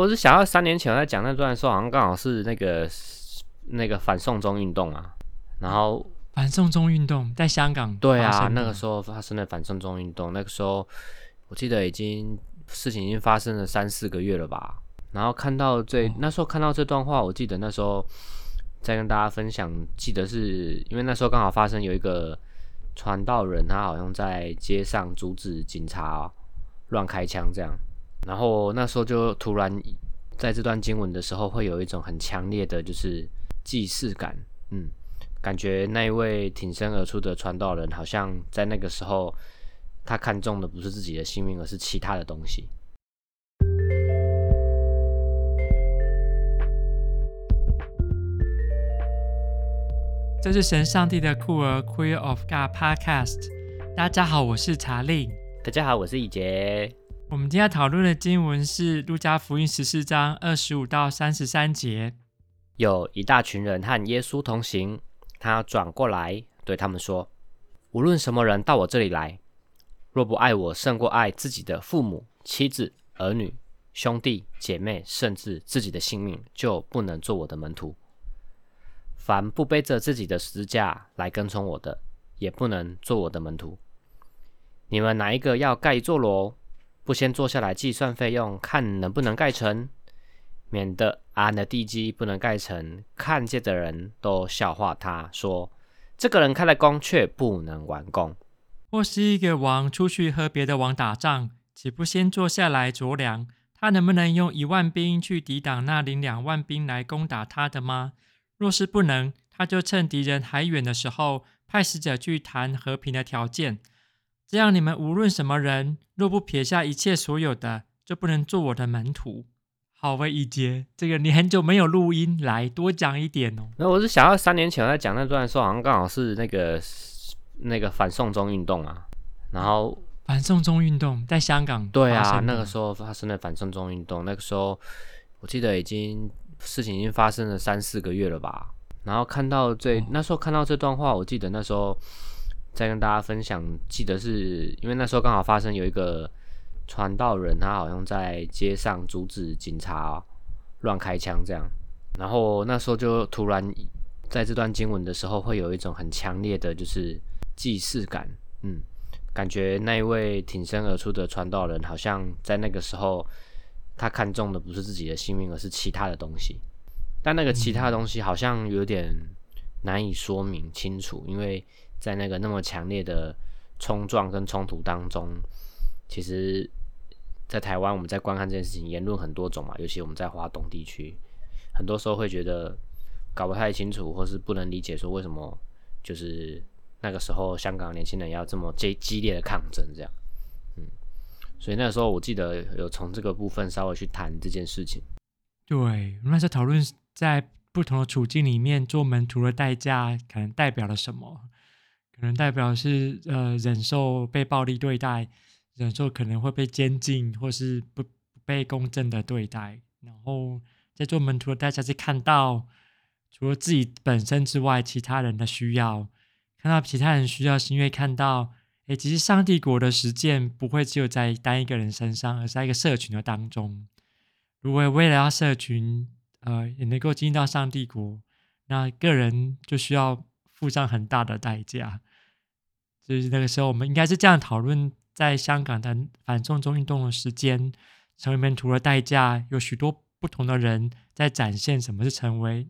我是想要三年前我在讲那段的时候，好像刚好是那个那个反送中运动啊，然后反送中运动在香港，对啊，那个时候发生的反送中运动，那个时候我记得已经事情已经发生了三四个月了吧，然后看到这、哦、那时候看到这段话，我记得那时候在跟大家分享，记得是因为那时候刚好发生有一个传道人，他好像在街上阻止警察乱开枪这样。然后那时候就突然在这段经文的时候，会有一种很强烈的，就是既视感，嗯，感觉那一位挺身而出的传道人，好像在那个时候，他看中的不是自己的性命，而是其他的东西。这是神上帝的酷儿 Queer of God Podcast。大家好，我是查令。大家好，我是以杰。我们今天要讨论的经文是《路加福音》十四章二十五到三十三节。有一大群人和耶稣同行，他转过来对他们说：“无论什么人到我这里来，若不爱我胜过爱自己的父母、妻子、儿女、兄弟姐妹，甚至自己的性命，就不能做我的门徒。凡不背着自己的十字架来跟从我的，也不能做我的门徒。你们哪一个要盖一座楼？”不先坐下来计算费用，看能不能盖成，免得安的地基不能盖成，看见的人都笑话他说：“这个人开了工却不能完工。”或是一个王出去和别的王打仗，岂不先坐下来酌量，他能不能用一万兵去抵挡那领两万兵来攻打他的吗？若是不能，他就趁敌人还远的时候，派使者去谈和平的条件。这样，你们无论什么人，若不撇下一切所有的，就不能做我的门徒。好，为一杰，这个你很久没有录音，来多讲一点哦。那我是想要三年前我在讲那段的时候，好像刚好是那个那个反送中运动啊。然后反送中运动在香港，对啊，那个时候发生的反送中运动，那个时候我记得已经事情已经发生了三四个月了吧。然后看到这、哦、那时候看到这段话，我记得那时候。再跟大家分享，记得是因为那时候刚好发生有一个传道人，他好像在街上阻止警察乱开枪这样，然后那时候就突然在这段经文的时候，会有一种很强烈的，就是既视感，嗯，感觉那一位挺身而出的传道人，好像在那个时候他看中的不是自己的性命，而是其他的东西，但那个其他的东西好像有点难以说明清楚，因为。在那个那么强烈的冲撞跟冲突当中，其实，在台湾我们在观看这件事情，言论很多种嘛，尤其我们在华东地区，很多时候会觉得搞不太清楚，或是不能理解，说为什么就是那个时候香港年轻人要这么激激烈的抗争，这样，嗯，所以那时候我记得有从这个部分稍微去谈这件事情。对，那时候讨论在不同的处境里面做门徒的代价，可能代表了什么。可能代表是呃忍受被暴力对待，忍受可能会被监禁，或是不不被公正的对待。然后在做门徒的代价是看到除了自己本身之外，其他人的需要，看到其他人需要，是因为看到，诶，其实上帝国的实践不会只有在单一个人身上，而是在一个社群的当中。如果为了要社群，呃，也能够进到上帝国，那个人就需要付上很大的代价。就是那个时候，我们应该是这样讨论：在香港的反送中运动的时间，成为门徒的代价，有许多不同的人在展现什么是成为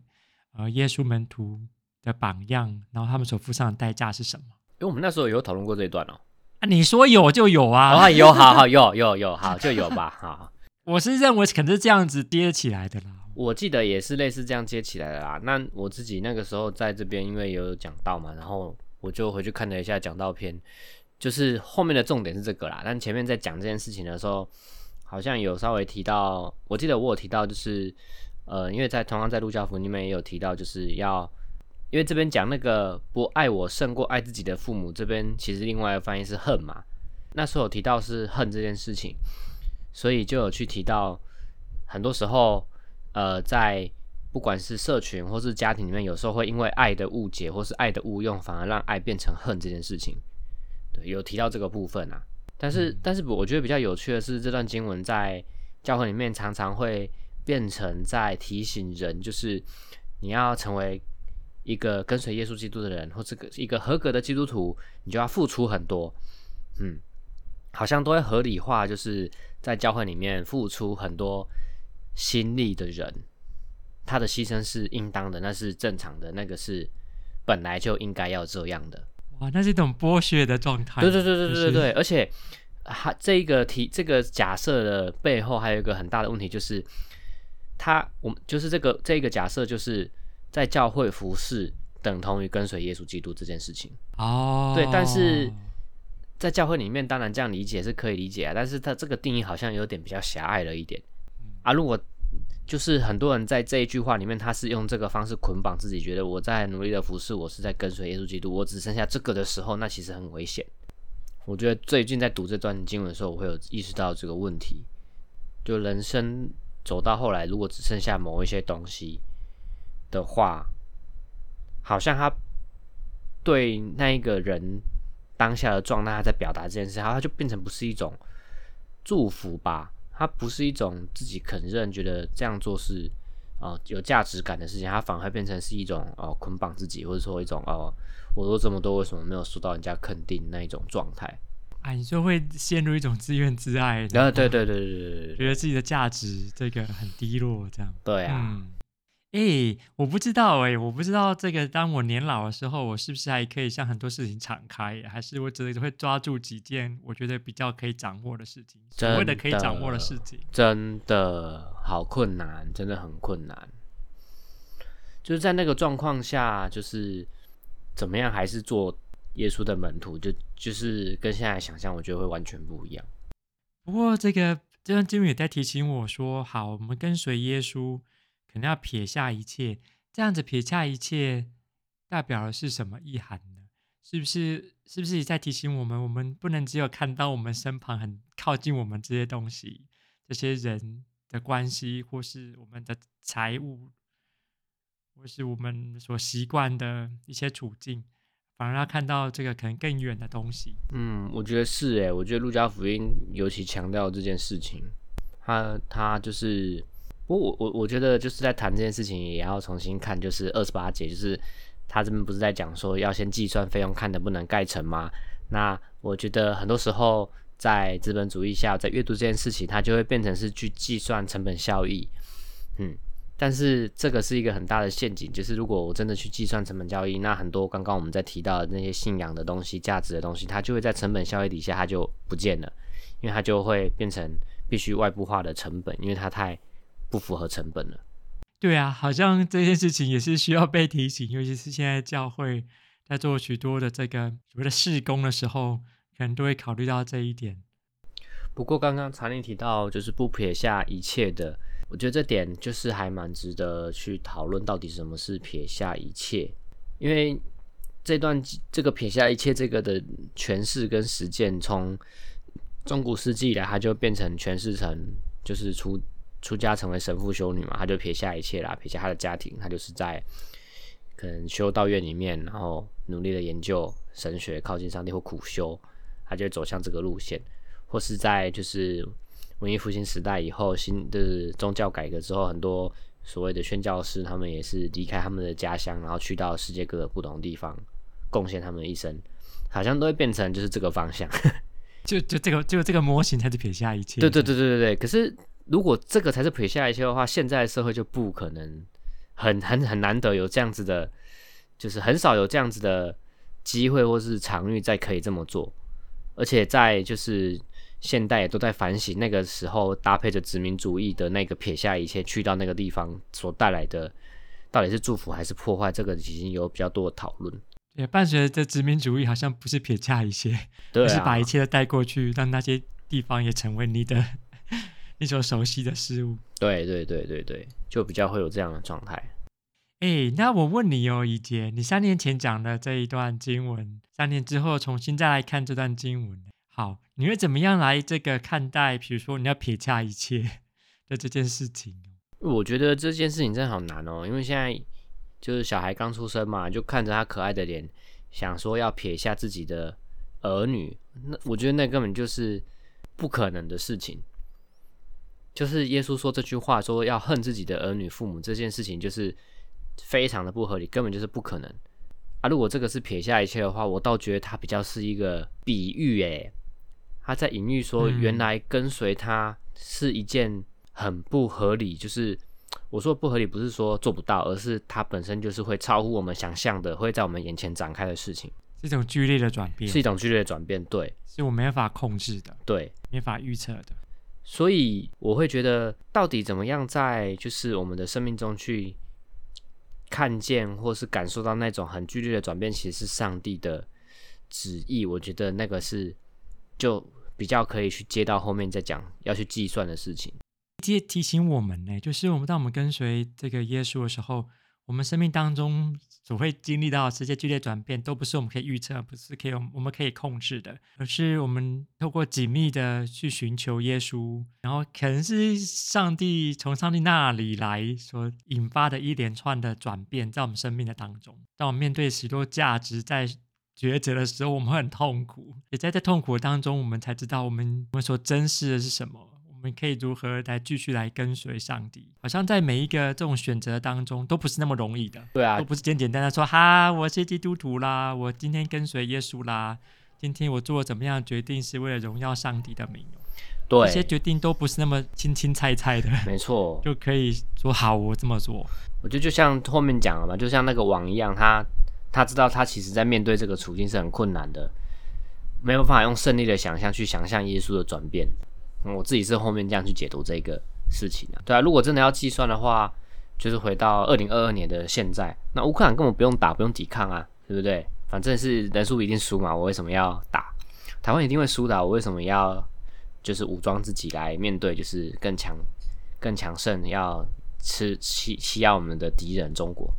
呃耶稣门徒的榜样，然后他们所付上的代价是什么？因为我们那时候有讨论过这一段哦。啊，你说有就有啊，哦、有好好有有有好就有吧，好。我是认为可能是这样子跌起来的啦。我记得也是类似这样接起来的啦。那我自己那个时候在这边，因为有讲到嘛，然后。我就回去看了一下讲道片，就是后面的重点是这个啦。但前面在讲这件事情的时候，好像有稍微提到，我记得我有提到，就是呃，因为在同样在路加福里面也有提到，就是要因为这边讲那个不爱我胜过爱自己的父母，这边其实另外一个翻译是恨嘛。那时候有提到是恨这件事情，所以就有去提到，很多时候呃在。不管是社群或是家庭里面，有时候会因为爱的误解或是爱的误用，反而让爱变成恨这件事情。对，有提到这个部分啊。但是，但是我觉得比较有趣的是，这段经文在教会里面常常会变成在提醒人，就是你要成为一个跟随耶稣基督的人，或这个一个合格的基督徒，你就要付出很多。嗯，好像都会合理化，就是在教会里面付出很多心力的人，他的牺牲是应当的，那是正常的，那个是本来就应该要这样的。哇，那是一种剥削的状态。对对对对对对对，而且。他这个题这个假设的背后还有一个很大的问题，就是他我们就是这个这个假设，就是在教会服侍等同于跟随耶稣基督这件事情。哦，对，但是在教会里面，当然这样理解是可以理解啊，但是他这个定义好像有点比较狭隘了一点啊。如果就是很多人在这一句话里面，他是用这个方式捆绑自己，觉得我在努力的服侍，我是在跟随耶稣基督，我只剩下这个的时候，那其实很危险。我觉得最近在读这段经文的时候，我会有意识到这个问题。就人生走到后来，如果只剩下某一些东西的话，好像他对那一个人当下的状态，他在表达这件事，他就变成不是一种祝福吧？他不是一种自己肯认，觉得这样做是哦、呃、有价值感的事情，他反而变成是一种哦、呃、捆绑自己，或者说一种哦。呃我做这么多，为什么没有受到人家肯定那一种状态？啊，你就会陷入一种自怨自艾，然后对对对对对对，觉得自己的价值这个很低落，这样。对啊，嗯，哎、欸，我不知道哎、欸，我不知道这个，当我年老的时候，我是不是还可以向很多事情敞开，还是我只会抓住几件我觉得比较可以掌握的事情，所谓的可以掌握的事情，真的好困难，真的很困难。就是在那个状况下，就是。怎么样？还是做耶稣的门徒，就就是跟现在想象，我觉得会完全不一样。不过，这个这段经文也在提醒我说：好，我们跟随耶稣，可能要撇下一切。这样子撇下一切，代表的是什么意涵呢？是不是？是不是也在提醒我们，我们不能只有看到我们身旁很靠近我们这些东西、这些人的关系，或是我们的财物。或是我们所习惯的一些处境，反而要看到这个可能更远的东西。嗯，我觉得是诶，我觉得路加福音尤其强调这件事情。他他就是，不过我我我觉得就是在谈这件事情，也要重新看，就是二十八节，就是他这边不是在讲说要先计算费用，看能不能盖成吗？那我觉得很多时候在资本主义下，在阅读这件事情，它就会变成是去计算成本效益。嗯。但是这个是一个很大的陷阱，就是如果我真的去计算成本效益，那很多刚刚我们在提到的那些信仰的东西、价值的东西，它就会在成本效益底下，它就不见了，因为它就会变成必须外部化的成本，因为它太不符合成本了。对啊，好像这件事情也是需要被提醒，尤其是现在教会在做许多的这个所谓的事工的时候，可能都会考虑到这一点。不过刚刚查理提到，就是不撇下一切的。我觉得这点就是还蛮值得去讨论，到底什么是撇下一切？因为这段这个撇下一切这个的诠释跟实践，从中古世纪以来，它就变成诠释成就是出出家成为神父修女嘛，他就撇下一切啦，撇下他的家庭，他就是在可能修道院里面，然后努力的研究神学，靠近上帝或苦修，他就走向这个路线，或是在就是。文艺复兴时代以后，新的宗教改革之后，很多所谓的宣教师，他们也是离开他们的家乡，然后去到世界各个不同的地方，贡献他们的一生，好像都会变成就是这个方向。就就这个就这个模型才是撇下一切。对对对对对对。可是如果这个才是撇下一切的话，现在的社会就不可能很 很很难得有这样子的，就是很少有这样子的机会或是场域再可以这么做，而且在就是。现代也都在反省，那个时候搭配着殖民主义的那个撇下一切去到那个地方所带来的，到底是祝福还是破坏？这个已经有比较多的讨论。也伴随着殖民主义，好像不是撇下一切，对啊，是把一切都带过去，让那些地方也成为你的你所熟悉的事物。对对对对对，就比较会有这样的状态。哎，那我问你哦，怡姐，你三年前讲的这一段经文，三年之后重新再来看这段经文。好，你会怎么样来这个看待？比如说你要撇下一切的这件事情？我觉得这件事情真的好难哦，因为现在就是小孩刚出生嘛，就看着他可爱的脸，想说要撇下自己的儿女，那我觉得那根本就是不可能的事情。就是耶稣说这句话，说要恨自己的儿女父母这件事情，就是非常的不合理，根本就是不可能。啊！如果这个是撇下一切的话，我倒觉得他比较是一个比喻，诶，他在隐喻说，原来跟随他是一件很不合理，就是我说不合理，不是说做不到，而是它本身就是会超乎我们想象的，会在我们眼前展开的事情，是一种剧烈的转变，是一种剧烈的转变，对，是我没法控制的，对，没法预测的。所以我会觉得，到底怎么样在就是我们的生命中去看见或是感受到那种很剧烈的转变，其实是上帝的旨意。我觉得那个是就比较可以去接到后面再讲要去计算的事情。提提醒我们呢，就是我们当我们跟随这个耶稣的时候。我们生命当中所会经历到这些剧烈转变，都不是我们可以预测，不是可以我们可以控制的，而是我们透过紧密的去寻求耶稣，然后可能是上帝从上帝那里来所引发的一连串的转变，在我们生命的当中。当我们面对许多价值在抉择的时候，我们会很痛苦，也在这痛苦当中，我们才知道我们我们所珍视的是什么。我们可以如何来继续来跟随上帝？好像在每一个这种选择当中，都不是那么容易的。对啊，都不是简简单单说哈，我是基督徒啦，我今天跟随耶稣啦，今天我做了怎么样决定，是为了荣耀上帝的名。对，这些决定都不是那么轻轻菜菜的。没错，就可以说好，我这么做。我觉得就像后面讲了嘛，就像那个王一样，他他知道他其实在面对这个处境是很困难的，没有办法用胜利的想象去想象耶稣的转变。我自己是后面这样去解读这个事情啊，对啊，如果真的要计算的话，就是回到二零二二年的现在，那乌克兰根本不用打，不用抵抗啊，对不对？反正是人数一定输嘛，我为什么要打？台湾一定会输的，我为什么要就是武装自己来面对，就是更强、更强盛，要吃欺欺压我们的敌人中国？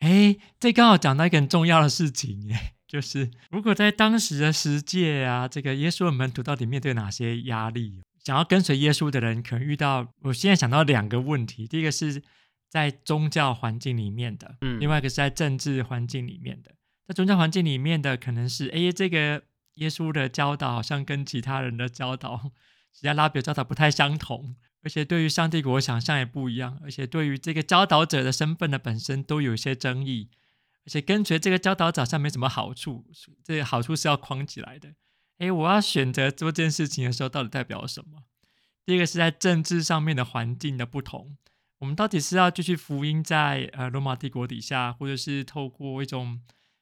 哎，这刚好讲到一个很重要的事情，哎。就是，如果在当时的世界啊，这个耶稣的门徒到底面对哪些压力？想要跟随耶稣的人，可能遇到，我现在想到两个问题。第一个是在宗教环境里面的，嗯，另外一个是在政治环境里面的。在宗教环境里面的，可能是，哎，这个耶稣的教导好像跟其他人的教导，其他拉比的教导不太相同，而且对于上帝国想象也不一样，而且对于这个教导者的身份的本身都有一些争议。而且跟随这个教导者好像没什么好处，这个好处是要框起来的。诶，我要选择做这件事情的时候，到底代表什么？第一个是在政治上面的环境的不同，我们到底是要继续福音在呃罗马帝国底下，或者是透过一种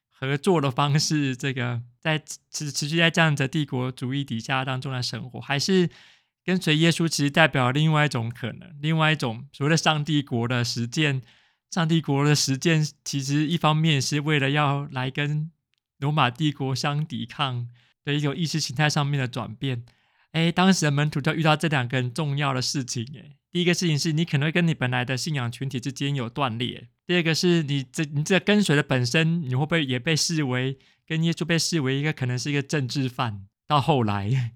合作的方式，这个在持持续在这样的帝国主义底下当中来生活，还是跟随耶稣，其实代表另外一种可能，另外一种所谓的上帝国的实践。上帝国的实践，其实一方面是为了要来跟罗马帝国相抵抗的一种意识形态上面的转变。哎，当时的门徒就遇到这两个很重要的事情。哎，第一个事情是你可能会跟你本来的信仰群体之间有断裂；第二个是你这你这跟随的本身，你会不会也被视为跟耶稣被视为一个可能是一个政治犯？到后来，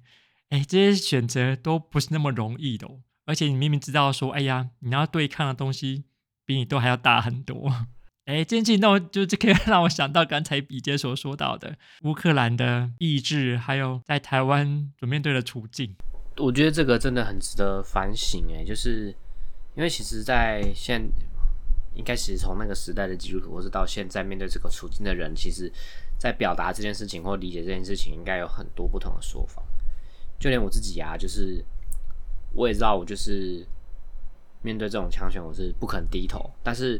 哎，这些选择都不是那么容易的哦。而且你明明知道说，哎呀，你要对抗的东西。比你都还要大很多，哎，这件事情让我就这可以 让我想到刚才比杰所说到的乌克兰的意志，还有在台湾所面对的处境。我觉得这个真的很值得反省，哎，就是因为其实，在现应该其实从那个时代的基督徒，或是到现在面对这个处境的人，其实，在表达这件事情或理解这件事情，应该有很多不同的说法。就连我自己啊，就是我也知道，我就是。面对这种枪选，我是不肯低头。但是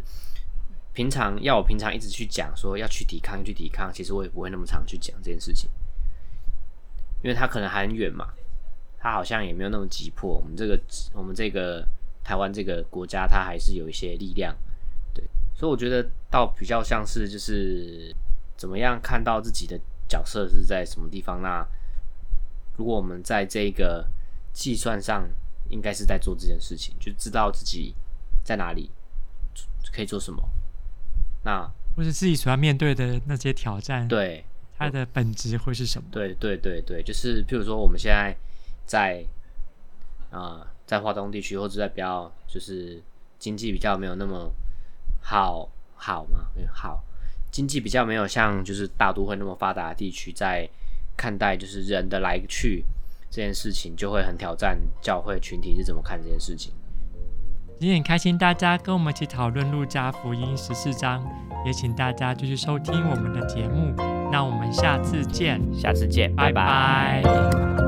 平常要我平常一直去讲说要去抵抗，去抵抗，其实我也不会那么常去讲这件事情，因为他可能还很远嘛，他好像也没有那么急迫。我们这个我们这个台湾这个国家，它还是有一些力量，对。所以我觉得倒比较像是就是怎么样看到自己的角色是在什么地方。那如果我们在这个计算上。应该是在做这件事情，就知道自己在哪里可以做什么。那或是自己所要面对的那些挑战，对它的本质会是什么？对对对对，就是譬如说我们现在在啊、呃，在华东地区或者在比较就是经济比较没有那么好好嘛，好经济比较没有像就是大都会那么发达的地区，在看待就是人的来去。这件事情，就会很挑战教会群体是怎么看这件事情。也很开心大家跟我们一起讨论路加福音十四章，也请大家继续收听我们的节目。那我们下次见，下次见，拜拜。拜拜。